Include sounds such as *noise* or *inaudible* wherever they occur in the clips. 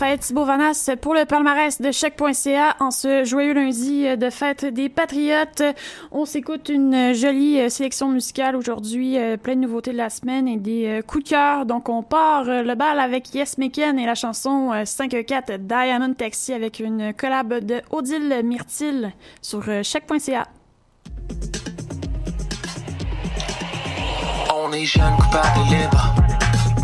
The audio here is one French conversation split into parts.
Raphaël Thibault-Vanas pour le palmarès de choc.ca en ce joyeux lundi de fête des Patriotes. On s'écoute une jolie sélection musicale aujourd'hui, euh, plein de nouveautés de la semaine et des euh, coups de cœur. Donc on part euh, le bal avec Yes Meken et la chanson 5-4 Diamond Taxi avec une collab de Odile Myrtil sur choc.ca. On est jeunes, coupables et libres,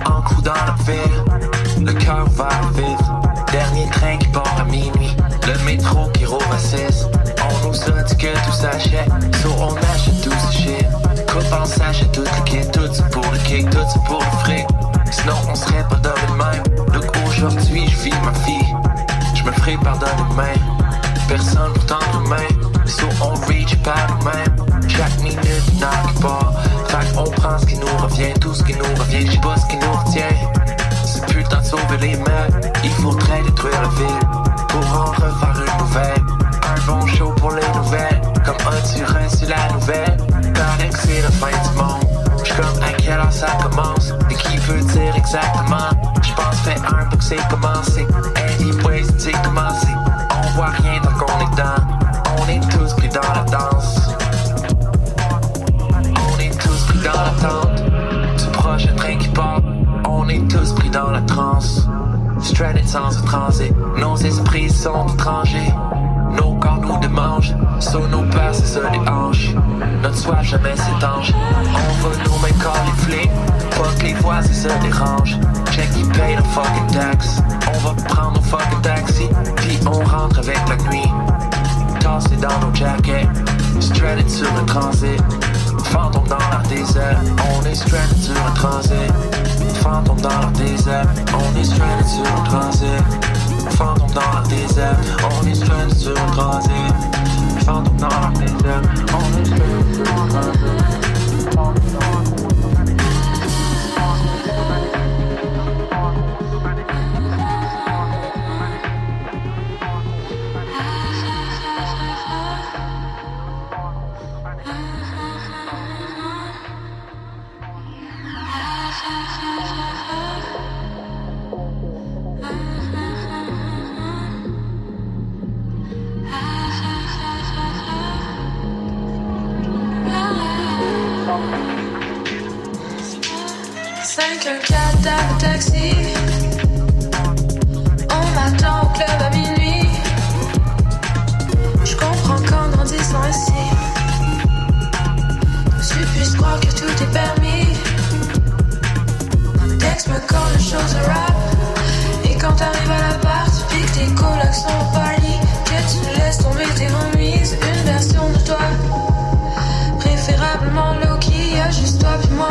en coup dans la ville, le cœur va vite. Dernier train qui part à minuit, le métro qui roule à 6. On nous a dit que tout s'achète, so on achète tout ce shit. Coupe on s'achète tout le kit, tout c'est pour le kick, tout c'est pour le fric. Sinon on serait pas dans le même. Donc aujourd'hui je vis ma fille, je me ferai pardonner demain. Personne pour tendre main, so on reach par nous-mêmes. Chaque minute n'a qui qu'on prend ce qui nous revient, tout ce qui nous revient, j'sais pas ce qui nous retient. C'est temps de sauver les meubles, il faudrait détruire la ville pour en refaire une nouvelle. Un bon show pour les nouvelles, comme as-tu reçu la nouvelle? Paraît que c'est la fin du monde. J'suis comme à quelle heure ça commence Et qui veut dire exactement? J'pense fait un pour que c'est commencé Anyways c'est commencé On voit rien tant qu'on est dedans On est tous pris dans la danse dans l'attente Du prochain train qui part On est tous pris dans la transe Stranded sans transit Nos esprits sont étrangers nos corps nous démangent, sur nos peurs c'est ça les hanches. Notre soif jamais s'étanche, on va nous mettre caulifler. Pas que les voisins se dérangent, check qui paye le fucking tax. On va prendre nos fucking taxi, puis on rentre avec la nuit. Tassé dans nos jackets, stranded sur le transit. Fantôme dans leur désert, on est stranded sur le transit. Fantôme dans leur désert, on est stranded sur le transit. Fantôme dans leur désert, on est stranded sur le transit. Fantôme dans leur désert, on est sur. Préférablement low-key, y'a juste toi puis moi.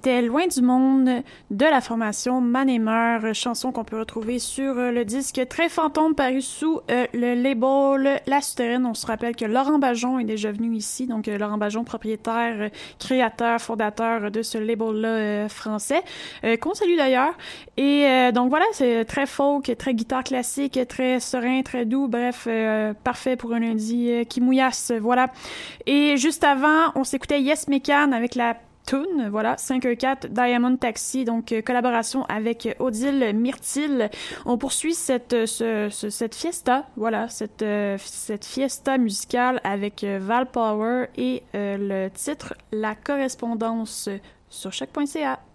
c'était Loin du monde de la formation Manemer, chanson qu'on peut retrouver sur euh, le disque Très Fantôme paru sous euh, le label La Souterraine. On se rappelle que Laurent Bajon est déjà venu ici, donc euh, Laurent Bajon, propriétaire, créateur, fondateur de ce label-là français, qu'on salue d'ailleurs. Et donc voilà, c'est très folk, très guitare classique, très serein, très doux, bref, parfait pour un lundi qui mouillasse, voilà. Et juste avant, on s'écoutait Yes Mecan avec la tune, voilà, 5-4 Diamond Taxi, donc euh, collaboration avec Odile Myrtil. On poursuit cette, euh, cette fiesta, voilà, cette, euh, cette fiesta musicale avec Val Power et le titre La correspondance sur chaque.ca. C'était la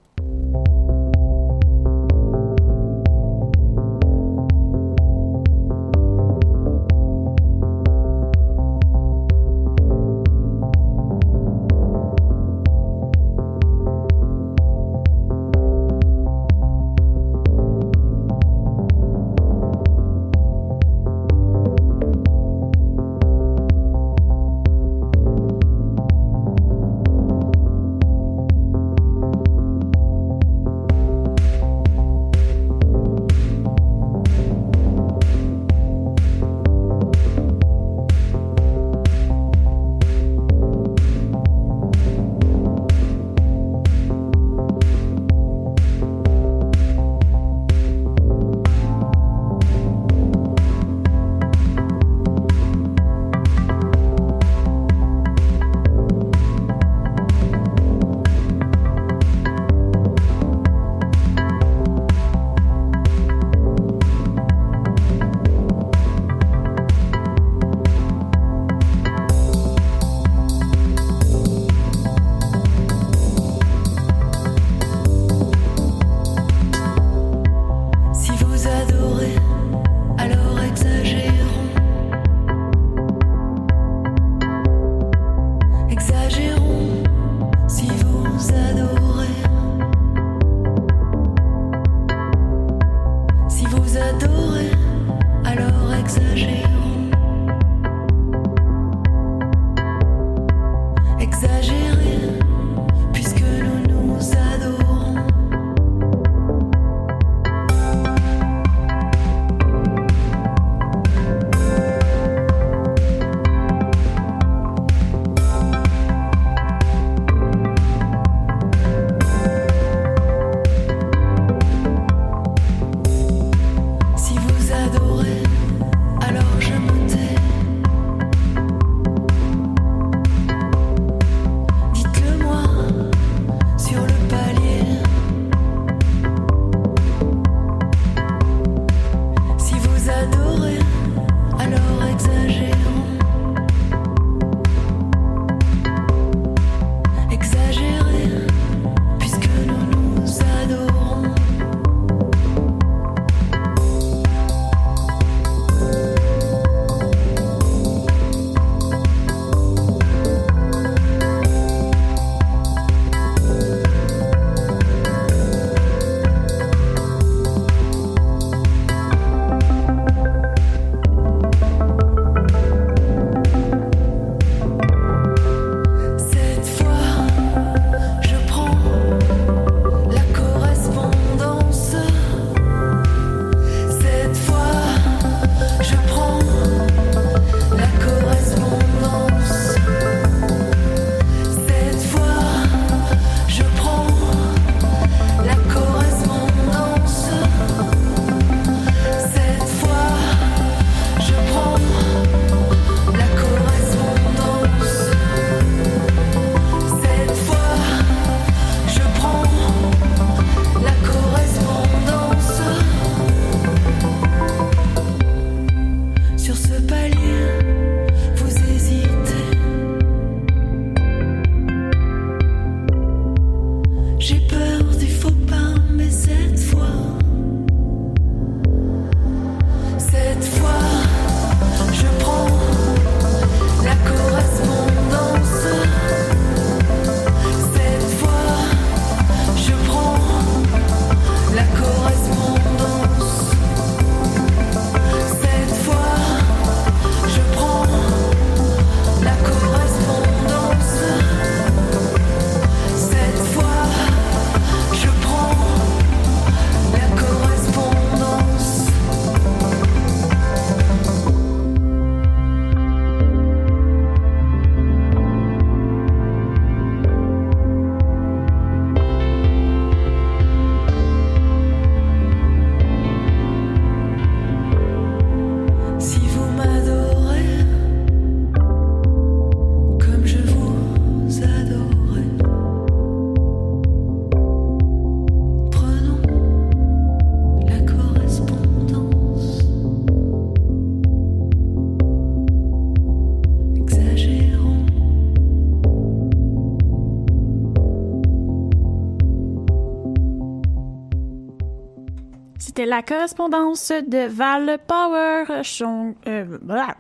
correspondance de Val Power, euh,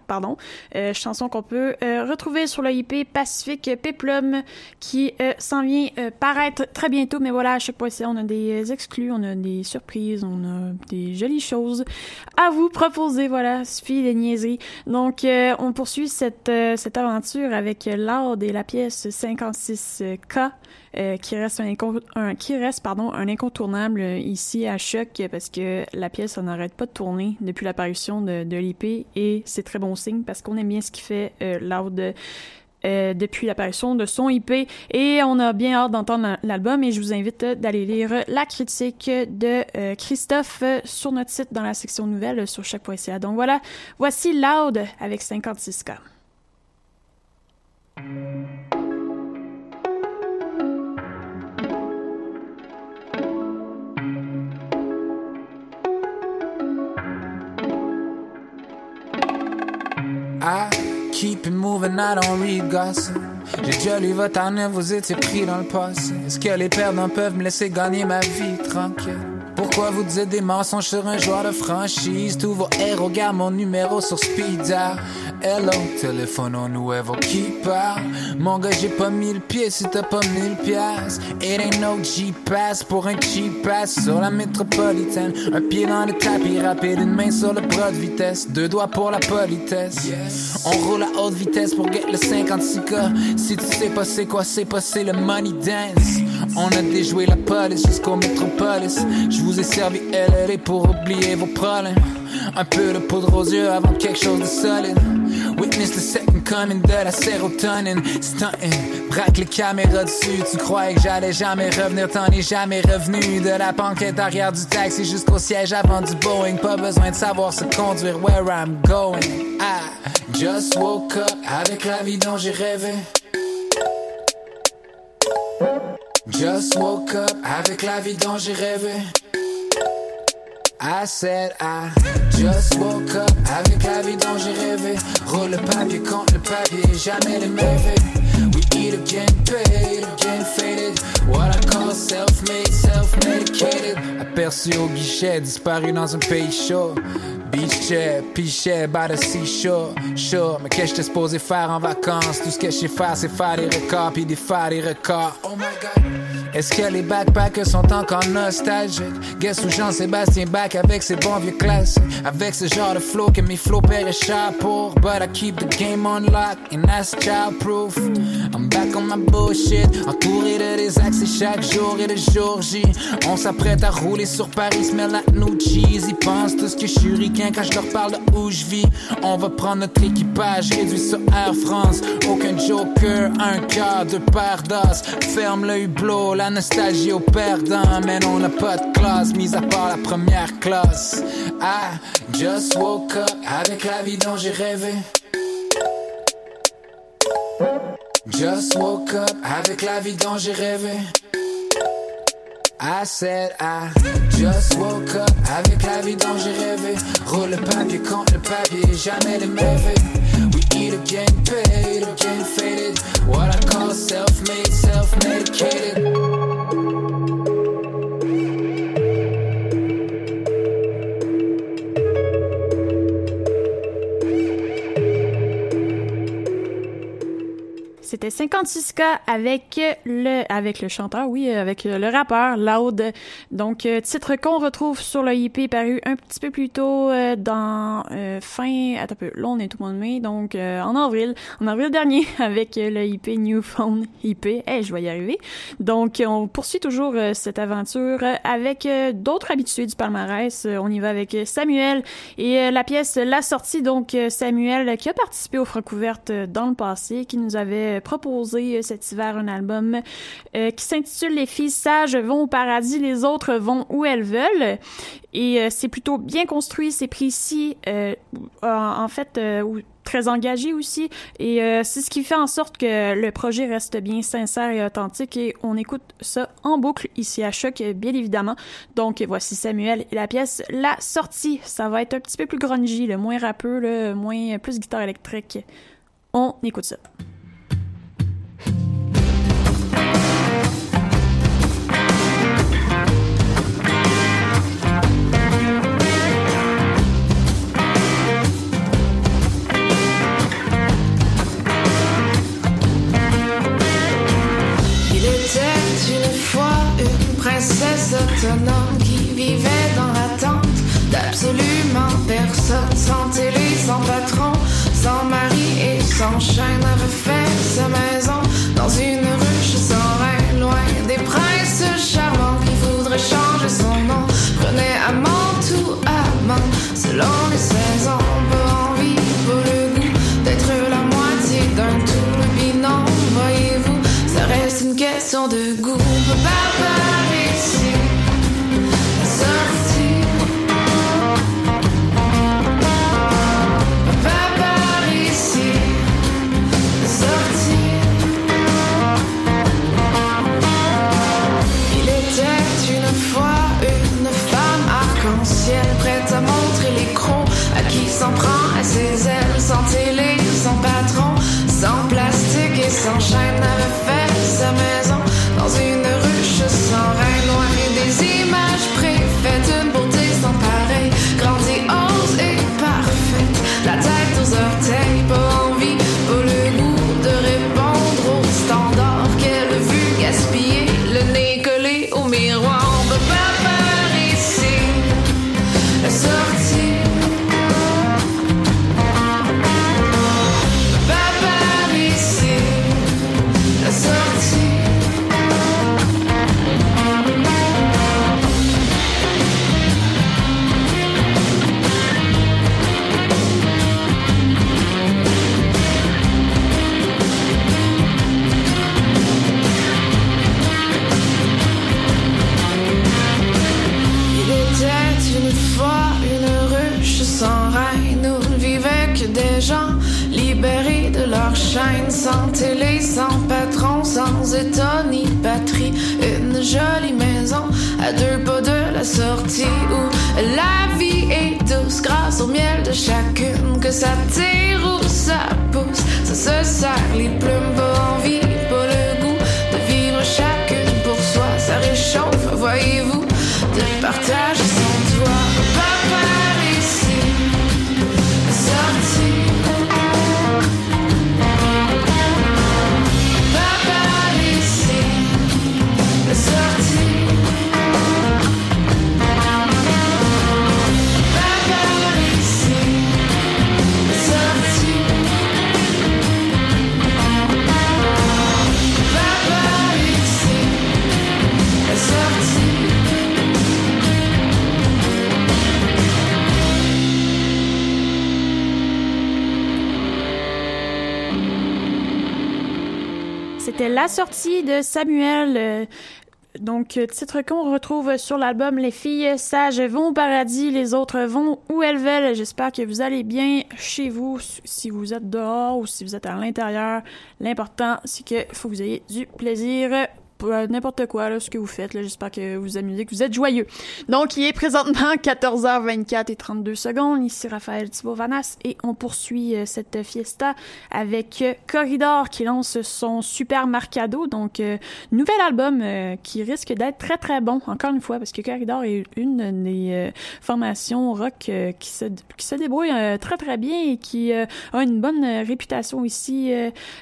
pardon, euh, chanson qu'on peut euh, retrouver sur le IP Pacifique Peplum qui s'en vient paraître très bientôt. Mais voilà, à chaque fois, on a des exclus, on a des surprises, on a des jolies choses à vous proposer. Voilà, suffit des niaiseries. Donc, on poursuit cette, cette aventure avec Loud et la pièce 56K. Euh, qui reste un, incontournable euh, ici à choc parce que la pièce n'arrête pas de tourner depuis l'apparition de, de l'IP et c'est très bon signe parce qu'on aime bien ce qu'il fait euh, euh, depuis l'apparition de son IP et on a bien hâte d'entendre la- l'album et je vous invite d'aller lire la critique de Christophe sur notre site dans la section nouvelles sur chaque.ca. Donc voilà, voici Loud avec 56K. Keep it moving, I don't read. J'ai déjà lu votre année, vous étiez pris dans le passé. Est-ce que les perdants peuvent me laisser gagner ma vie tranquille? Pourquoi vous dites des mensonges sur un joueur de franchise? Tous vos héros gardent mon numéro sur speed. Hello, téléphone au nouveau parle. Mon gars, j'ai pas mis le pied si t'as pas mille pièces. It ain't no G-Pass pour un cheap pass sur la métropolitaine. Un pied dans le tapis rapide, une main sur le bras de vitesse. Deux doigts pour la politesse. On roule à haute vitesse pour get le 56K. Si tu sais pas c'est quoi, c'est pas c'est le money dance. On a déjoué la police jusqu'au métropolis. Je vous ai servi LLA pour oublier vos problèmes. Un peu de poudre aux yeux avant quelque chose de solide. Witness the second coming de la sérotonine. Stunting, braque les caméras dessus. Tu croyais que j'allais jamais revenir, t'en es jamais revenu. De la banquette arrière du taxi jusqu'au siège avant du Boeing. Pas besoin de savoir se conduire where I'm going. I just woke up avec la vie dont j'ai rêvé. Just woke up avec la vie dont j'ai rêvé. I said I just woke up avec la vie dont j'ai rêvé. Roule le papier contre le papier, jamais les mauvais. We eat again, paid again, faded. What I call self-made, self-medicated. Aperçu au guichet, disparu dans un pays chaud. Beach chair, pichet, by the seashore. Sure, mais qu'est-ce que j'étais supposé faire en vacances? Tout ce que je sais faire, c'est faire des records, puis des faire des records. Oh my god. Est-ce que les backpackers sont encore nostalgiques? Guess où Jean-Sébastien back avec ses bons vieux classiques? Avec ce genre de flow que mes paieraient cher pour. But I keep the game on lock and that's childproof. I'm back on my bullshit, entouré de des accès chaque jour et de jour J. On s'apprête à rouler sur Paris, smell like new cheese. Ils pensent tout ce que je suis ricain quand je leur parle de où je vis. On va prendre notre équipage, réduit sur Air France. Aucun joker, un deux paires d'os. Ferme le hublot, la nostalgie au perdant. Mais on n'a pas de classe, mis à part la première classe. I just woke up avec la vie dont j'ai rêvé. Just woke up avec la vie dont j'ai rêvé. I said I just woke up avec la vie dont j'ai rêvé. Roule le papier contre le papier, jamais les mauvais. We eat again, paid again, faded. What I call self-made, self-medicated. C'était 56K avec le, avec le chanteur, oui, avec le rappeur Loud. Donc, euh, titre qu'on retrouve sur le IP paru un petit peu plus tôt euh, dans euh, fin, attends un peu, là on est tout le mois de mai, donc en avril, en avril dernier *laughs* avec le IP New Phone IP. Eh, je vais y arriver. Donc, on poursuit toujours cette aventure avec d'autres habitués du palmarès. On y va avec Samuel et la pièce La Sortie. Donc, Samuel qui a participé aux Francouvertes dans le passé, qui nous avait proposé euh, cet hiver un album euh, qui s'intitule Les filles sages vont au paradis, les autres vont où elles veulent. Et euh, c'est plutôt bien construit, c'est précis, en, fait, très engagé aussi. Et c'est ce qui fait en sorte que le projet reste bien sincère et authentique. Et on écoute ça en boucle ici à Choc, bien évidemment. Donc voici Samuel et la pièce La Sortie. Ça va être un petit peu plus grungy, le moins rappeux, le moins plus guitare électrique. On écoute ça. Et sans chaîne, avait fait sa maison dans une ruche sans rein, loin des princes charmants qui voudraient changer son nom. Prenait amant ou amant, selon les saisons, pas envie, pas le goût d'être la moitié d'un tout, le voyez-vous, ça reste une question de goût. Samuel. euh, donc, euh, titre qu'on retrouve sur l'album Les filles sages vont au paradis, les autres vont où elles veulent. J'espère que vous allez bien chez vous, si vous êtes dehors ou si vous êtes à l'intérieur. L'important, c'est qu'il faut que vous ayez du plaisir n'importe quoi, là, ce que vous faites. J'espère que vous vous amusez, que vous êtes joyeux. Donc, il est présentement *laughs* 14h24 et 32 secondes. Ici Raphaël Thibault-Vanas et on poursuit euh, cette fiesta avec euh, Corridor qui lance son Super Marcado. Donc, euh, nouvel album qui risque d'être très très bon, encore une fois, parce que Corridor est une des formations rock qui, se, qui se débrouille très très bien et qui a une bonne réputation ici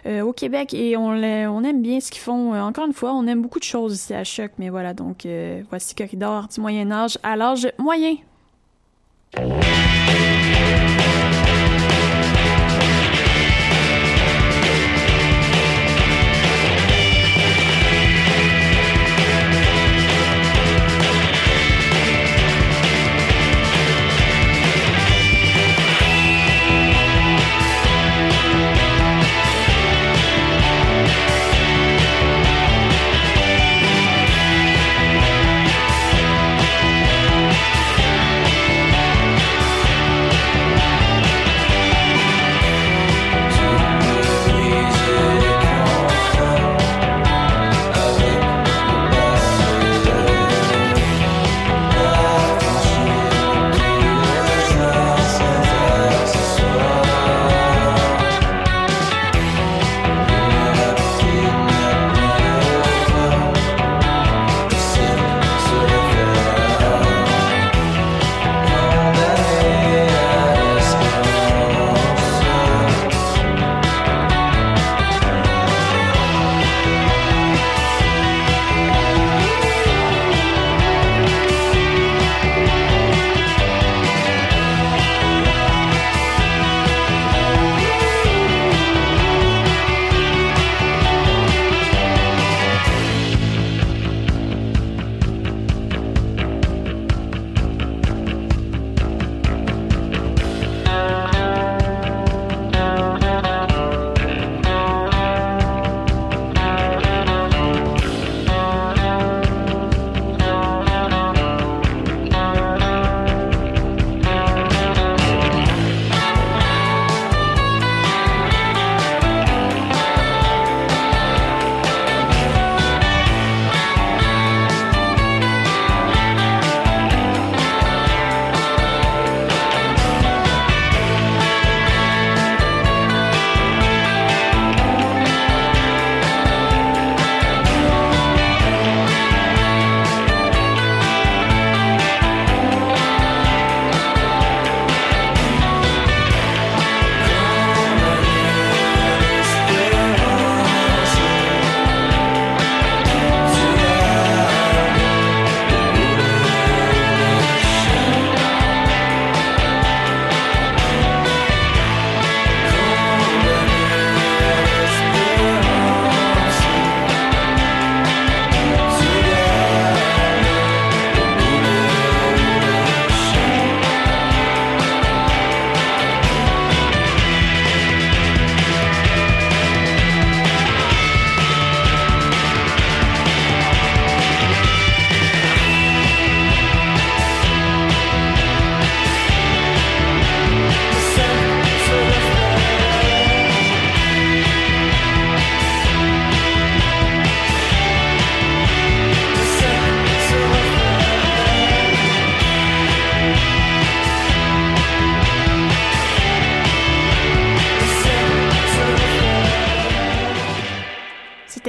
au Québec et on, on aime bien ce qu'ils font. Encore une fois, on aime beaucoup de choses ici à Choc, mais voilà, donc euh, voici Corridor du Moyen Âge à l'âge moyen.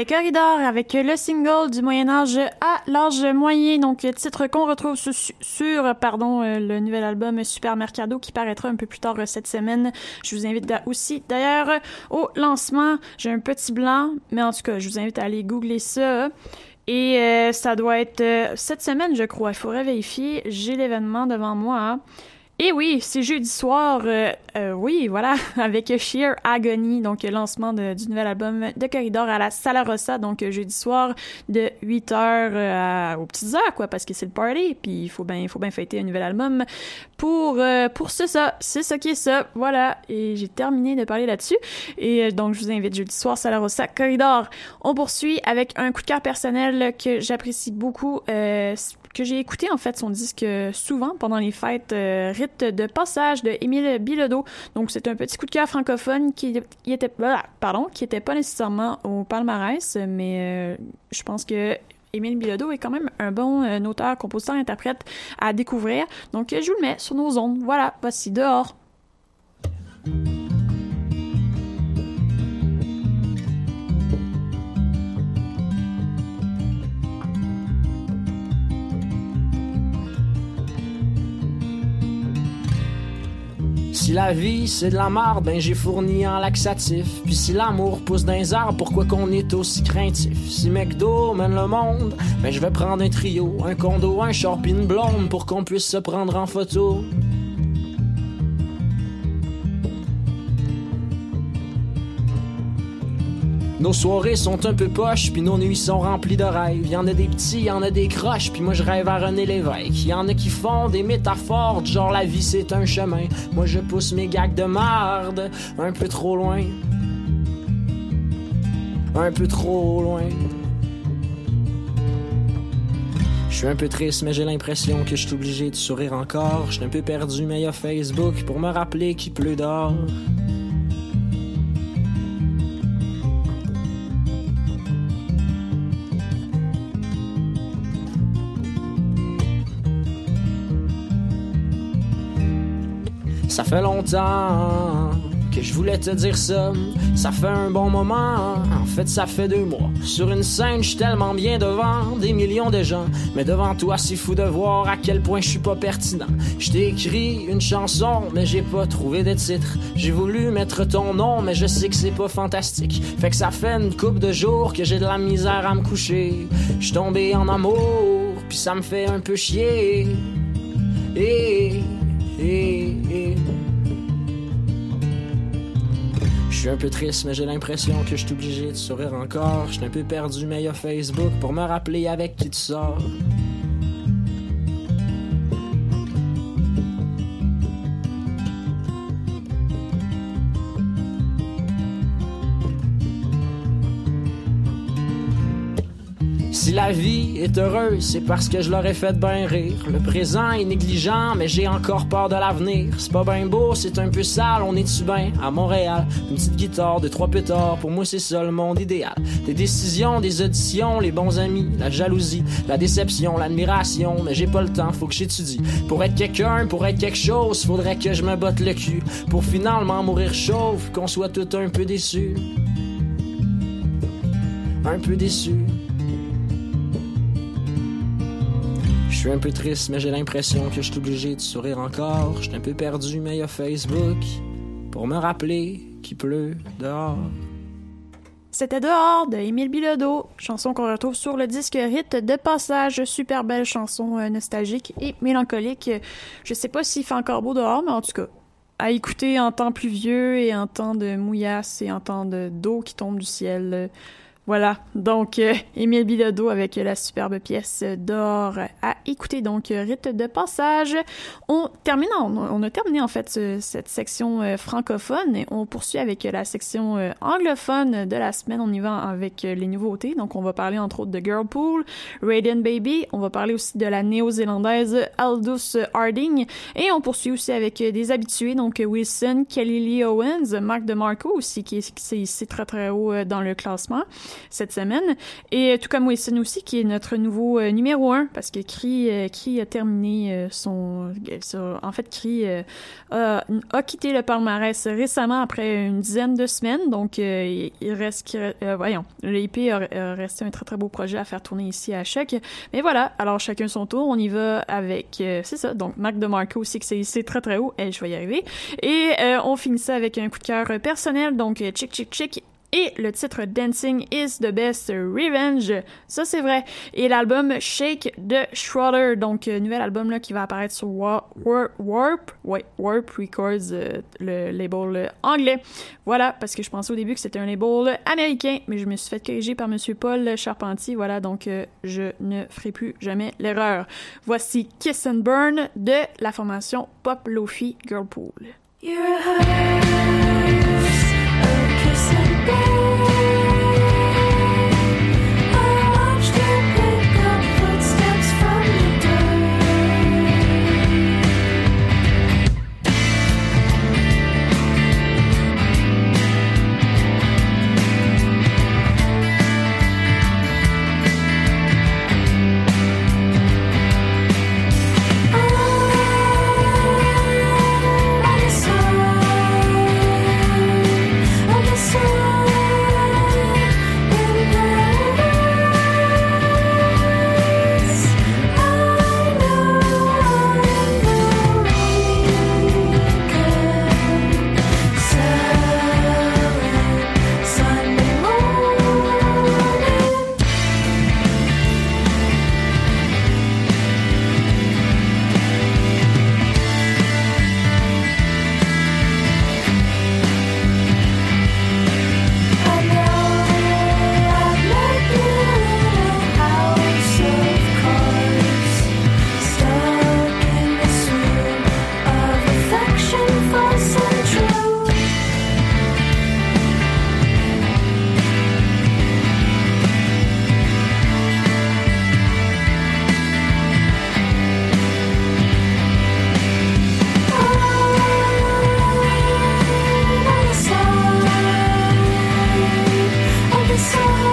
Corridor avec le single du Moyen Âge à l'âge moyen, donc titre qu'on retrouve sur, pardon euh, le nouvel album Super Mercado qui paraîtra un peu plus tard euh, cette semaine. Je vous invite aussi d'ailleurs au lancement. J'ai un petit blanc, mais en tout cas, je vous invite à aller googler ça. Et euh, ça doit être cette semaine, je crois. Il faudrait vérifier. J'ai l'événement devant moi. Et oui, c'est jeudi soir, euh, euh, oui, voilà, *laughs* avec Sheer Agony, donc lancement du nouvel album de Corridor à la Sala Rossa, donc jeudi soir de 8h euh, aux petites heures, quoi, parce que c'est le party, puis il faut bien faut fêter un nouvel album pour, pour ce, ça, c'est ça qui est ça, voilà, et j'ai terminé de parler là-dessus, et donc je vous invite jeudi soir, Sala Rossa, Corridor. On poursuit avec un coup de cœur personnel que j'apprécie beaucoup, que j'ai écouté en fait son disque souvent pendant les fêtes euh, Rite de passage de Émile Bilodeau. Donc c'est un petit coup de cœur francophone qui, était pardon, qui pas nécessairement au palmarès, mais euh, je pense que Émile Bilodeau est quand même un bon euh, auteur, compositeur, interprète à découvrir. Donc je vous le mets sur nos ondes. Voilà, voici dehors. Si la vie c'est de la marde, ben j'ai fourni en laxatif. Puis si l'amour pousse dans les arbres, pourquoi qu'on est aussi craintif? Si McDo mène le monde, ben je vais prendre un trio, un condo, un short une blonde pour qu'on puisse se prendre en photo. Nos soirées sont un peu poches, puis nos nuits sont remplies de rêves. Y en a des petits, y en a des croches, puis moi je rêve à René Lévesque. Y en a qui font des métaphores, genre la vie c'est un chemin. Moi je pousse mes gags de marde un peu trop loin. Un peu trop loin. Je suis un peu triste, mais j'ai l'impression que je suis obligé de sourire encore. Je suis un peu perdu, mais y a Facebook pour me rappeler qu'il pleut dehors. Fait longtemps que je voulais te dire ça. Ça fait un bon moment, en fait ça fait deux mois. Sur une scène, je suis tellement bien devant des millions de gens. Mais devant toi, c'est fou de voir à quel point je suis pas pertinent. Je t'ai écrit une chanson, mais j'ai pas trouvé de titre. J'ai voulu mettre ton nom, mais je sais que c'est pas fantastique. Fait que ça fait une coupe de jours que j'ai de la misère à me coucher. Je tombé en amour, puis ça me fait un peu chier. Et je suis un peu triste, mais j'ai l'impression que je suis obligé de sourire encore. Je suis un peu perdu, mais y a Facebook pour me rappeler avec qui tu sors. La vie est heureuse, c'est parce que je l'aurais fait bien rire. Le présent est négligent, mais j'ai encore peur de l'avenir. C'est pas bien beau, c'est un peu sale, on est-tu bien à Montréal? Une petite guitare, de trois pétards, pour moi c'est ça le monde idéal. Des décisions, des auditions, les bons amis, la jalousie, la déception, l'admiration, mais j'ai pas le temps, faut que j'étudie. Pour être quelqu'un, pour être quelque chose, faudrait que je me botte le cul. Pour finalement mourir chauve, qu'on soit tout un peu déçu. Un peu déçu. Suis un peu triste, mais j'ai l'impression que je suis obligé de sourire encore. Je suis un peu perdu, mais y a Facebook pour me rappeler qu'il pleut dehors. C'était Dehors de Émile Bilodeau, chanson qu'on retrouve sur le disque Rite de passage, super belle chanson euh, nostalgique et mélancolique. Je sais pas s'il fait encore beau dehors, mais en tout cas, à écouter en temps pluvieux et en temps de mouillasse et en temps d'eau qui tombe du ciel. Voilà, donc euh, Émile Bilodeau avec la superbe pièce d'or à écouter, donc rite de passage. On termine, on, a terminé en fait cette section euh, francophone et on poursuit avec la section euh, anglophone de la semaine. On y va avec les nouveautés, donc on va parler entre autres de Girlpool, Radiant Baby, on va parler aussi de la néo-zélandaise Aldous Harding et on poursuit aussi avec des habitués, donc Wilson, Kelly Lee Owens, Mark DeMarco aussi qui qui est très très haut dans le classement. Cette semaine. Et tout comme Wilson aussi, qui est notre nouveau numéro un, parce que Cree, Cree a terminé son, En fait, Cree a, quitté le palmarès récemment après une dizaine de semaines. Donc, il reste... voyons, l'EP a, resté un très, très beau projet à faire tourner ici à Choc. Mais voilà, alors chacun son tour. On y va avec... c'est ça, donc Marc DeMarco aussi, que c'est très, très haut. Et je vais y arriver. Et on finit ça avec un coup de cœur personnel, donc Chick Chick Chick et le titre Dancing is the Best Revenge. Ça, c'est vrai. Et l'album Shake de Schroeder, donc euh, nouvel album là, qui va apparaître sur Warp, Warp, ouais, Warp Records, euh, le label anglais. Voilà, parce que je pensais au début que c'était un label américain, mais je me suis fait corriger par Monsieur Paul Charpentier. Voilà, donc euh, je ne ferai plus jamais l'erreur. Voici Kiss and Burn de la formation Pop Lofi Girlpool. Kiss Peace.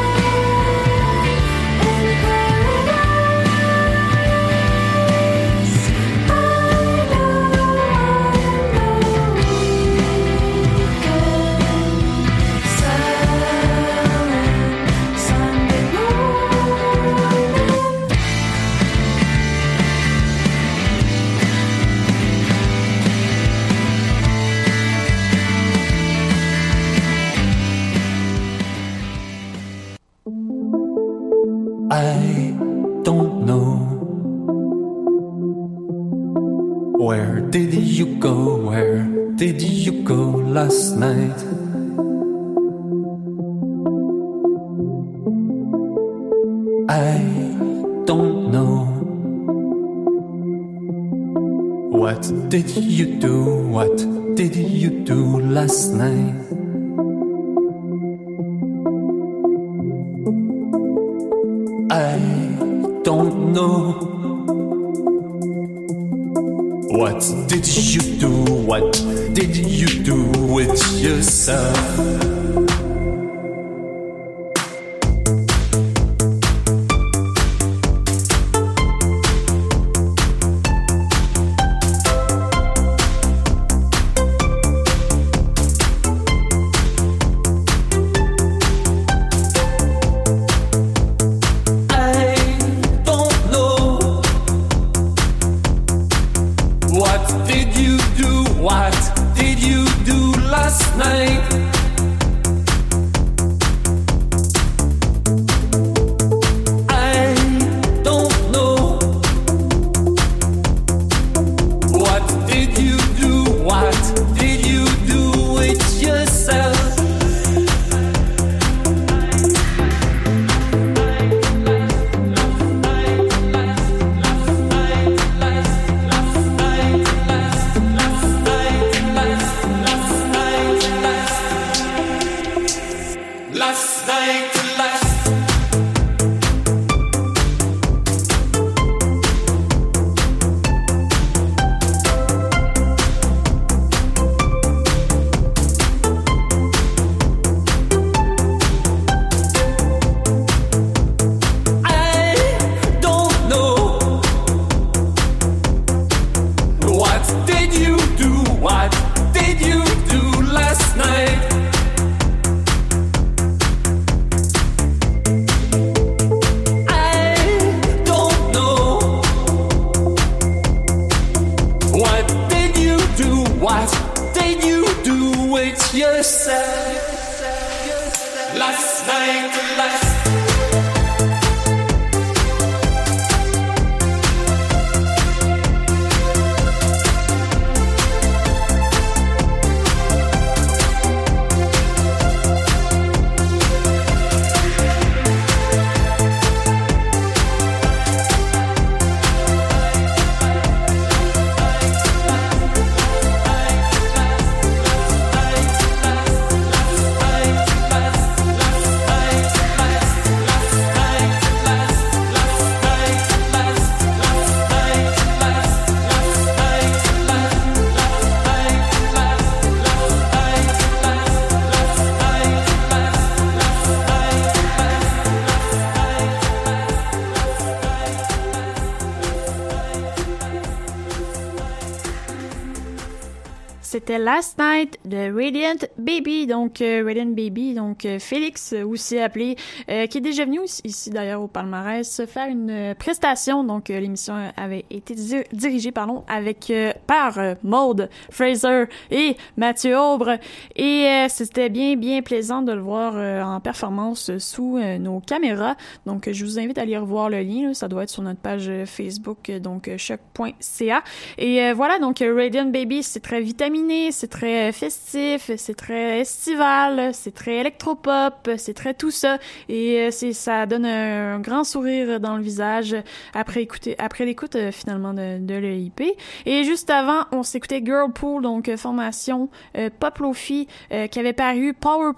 C'était Last Night de Radiant Baby, donc euh, Radiant Baby, donc euh, Félix euh, aussi appelé, euh, qui est déjà venu ici, d'ailleurs au palmarès faire une prestation. Donc l'émission avait été di- dirigée pardon avec par Maude Fraser et Mathieu Aubre et c'était bien bien plaisant de le voir en performance sous nos caméras. Donc je vous invite à aller revoir le lien, là, ça doit être sur notre page Facebook, donc choc.ca. Et voilà, donc Radiant Baby, c'est très vitaminé, c'est très festif, c'est très estival, c'est très électropop, c'est très tout ça. Et euh, c'est ça donne un, grand sourire dans le visage après écouter après l'écoute euh, finalement de, de l'EIP. Et juste avant, on s'écoutait Girlpool, donc euh, formation euh, pop lofi qui avait paru Power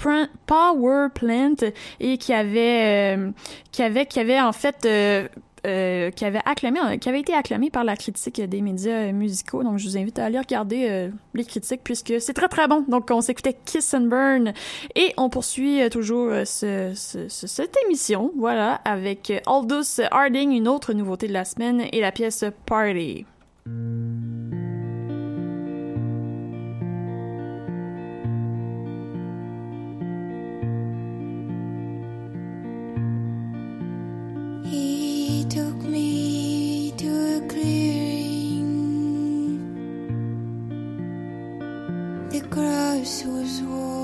Plant, et qui avait qui avait qui avait en fait euh, euh, qui avait acclamé, qui avait été acclamé par la critique des médias euh, musicaux. Donc, je vous invite à aller regarder euh, les critiques puisque c'est très très bon. Donc, on s'écoutait Kiss and Burn et on poursuit euh, toujours euh, ce, ce- ce- cette émission, voilà, avec euh, Aldous Harding, une autre nouveauté de la semaine et la pièce Party. He The grass was warm,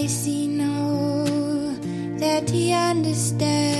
face, he know that he understands.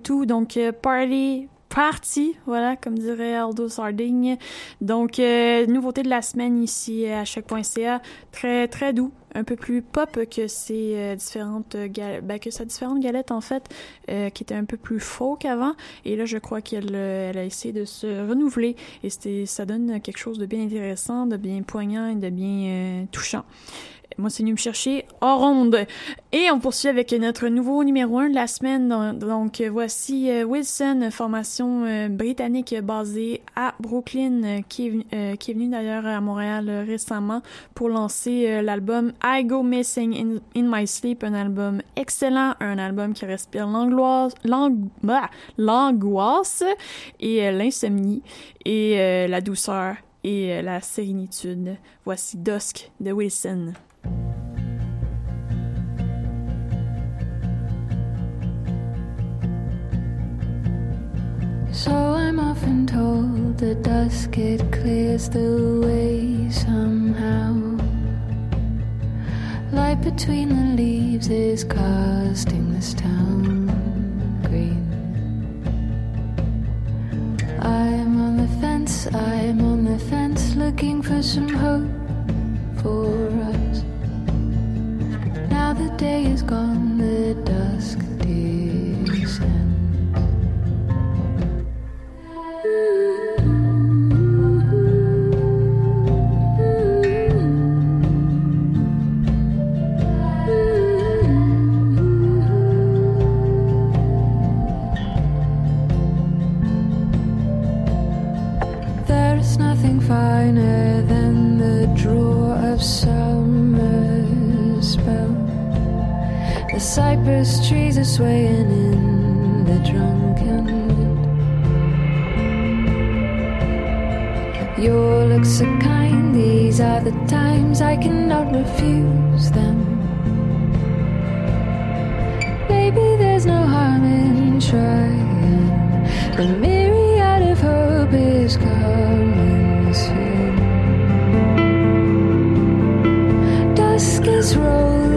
Tout, donc euh, party, party, voilà, comme dirait Aldo Sarding. Donc, euh, nouveauté de la semaine ici à choc.ca, très très doux, un peu plus pop que ses euh, différentes galettes, ben, que sa différente galette en fait, euh, qui était un peu plus folk avant. Et là, je crois qu'elle euh, elle a essayé de se renouveler et ça donne quelque chose de bien intéressant, de bien poignant et de bien euh, touchant. Moi, c'est venu me chercher en ronde. Et on poursuit avec notre nouveau numéro 1 de la semaine. Donc, euh, voici euh, Wilson, formation euh, britannique basée à Brooklyn, qui est, qui est venue d'ailleurs à Montréal récemment pour lancer l'album I Go Missing in, My Sleep, un album excellent, un album qui respire bah, l'angoisse et l'insomnie et la douceur et la sérénitude. Voici Dusk de Wilson. So I'm often told that dusk it clears the way somehow. Light between the leaves is casting this town green. I'm on the fence, I'm on the fence looking for some hope for us. Now the day is gone, the dusk descends. Finer than the draw of summer's spell. The cypress trees are swaying in the drunken wind. Your looks are kind, these are the times I cannot refuse them. Maybe there's no harm in trying. The myriad of hope is coming Dusk is rolling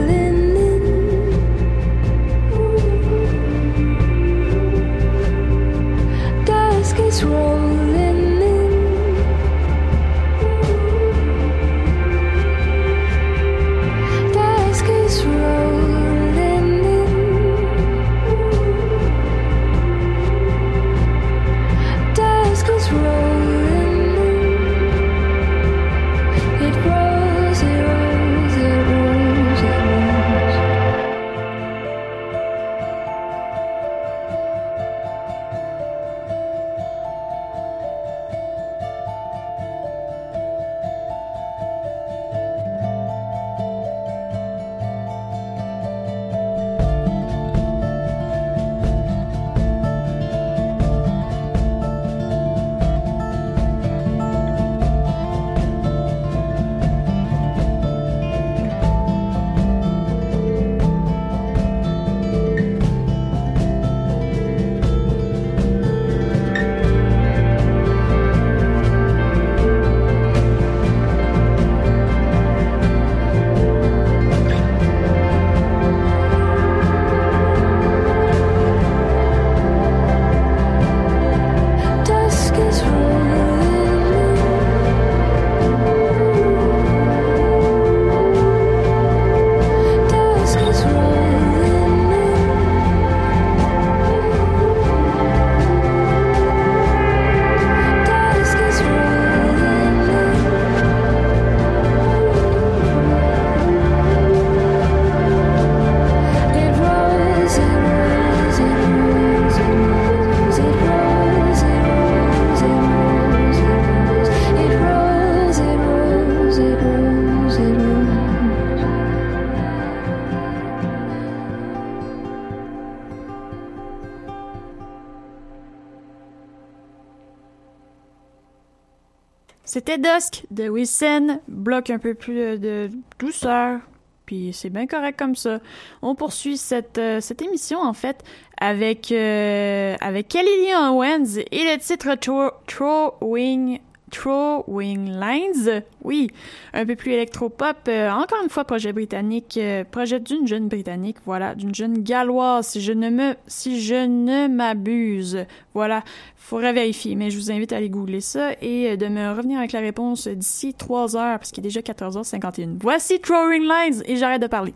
Dusk de Wilson, bloc un peu plus euh, de douceur, puis c'est bien correct comme ça. On poursuit cette, euh, cette émission, en fait, avec, euh, avec Kelly Owens et le titre Throw- Throwing Throwing Lines. Oui, un peu plus électropop. Euh, encore une fois, projet britannique, euh, projet d'une jeune britannique, voilà, d'une jeune galloise, si je ne me, si je ne m'abuse. Voilà, faudrait vérifier, mais je vous invite à aller googler ça et euh, de me revenir avec la réponse d'ici 3 heures, parce qu'il est déjà 14h51. Voici Throwing Lines et j'arrête de parler.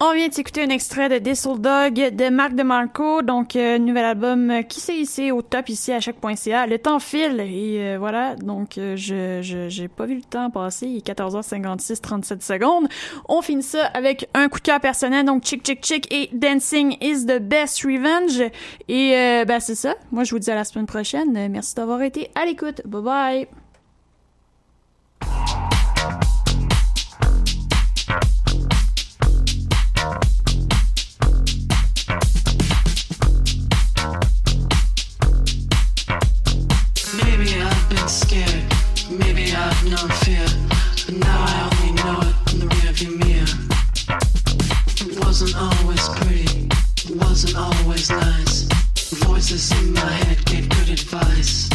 On vient d'écouter un extrait de Diesel Dog de Marc DeMarco, donc euh, nouvel album euh, qui s'est ici au top ici à chaque.ca. Le temps file et euh, voilà, donc je j'ai pas vu le temps passer, il est 14h56 37 secondes. On finit ça avec un coup de cœur personnel donc Chick Chick Chick et Dancing is the best revenge et ben c'est ça. Moi je vous dis à la semaine prochaine. Merci d'avoir été à l'écoute. Bye bye. Wasn't always pretty, wasn't always nice. Voices in my head gave good advice.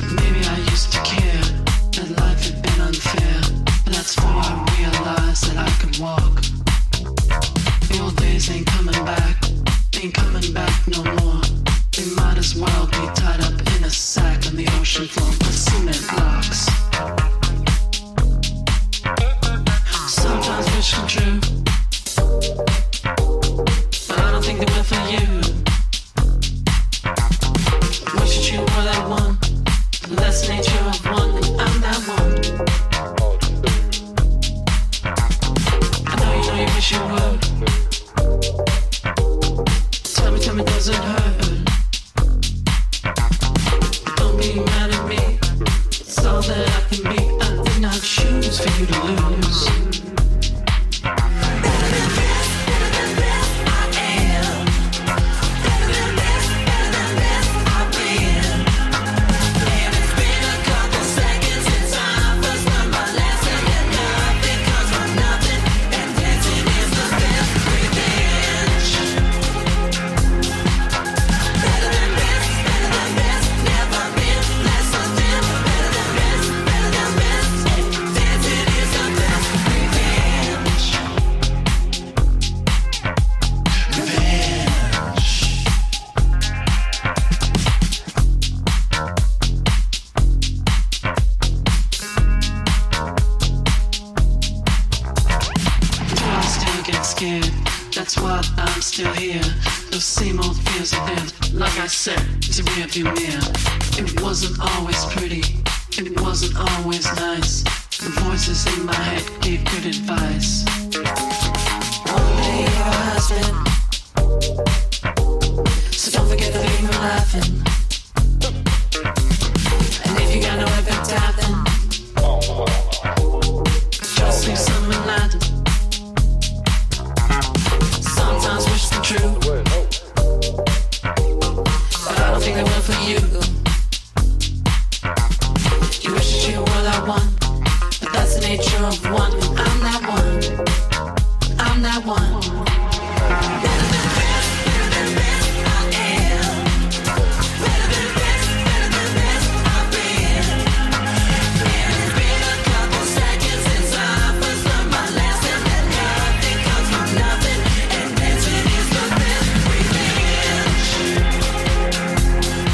Maybe I used to care that life had been unfair, but that's before I realized that I could walk. The old days ain't coming back, ain't coming back no more. They might as well be tied up in a sack on the ocean floor with cement blocks. Sometimes wish come true, you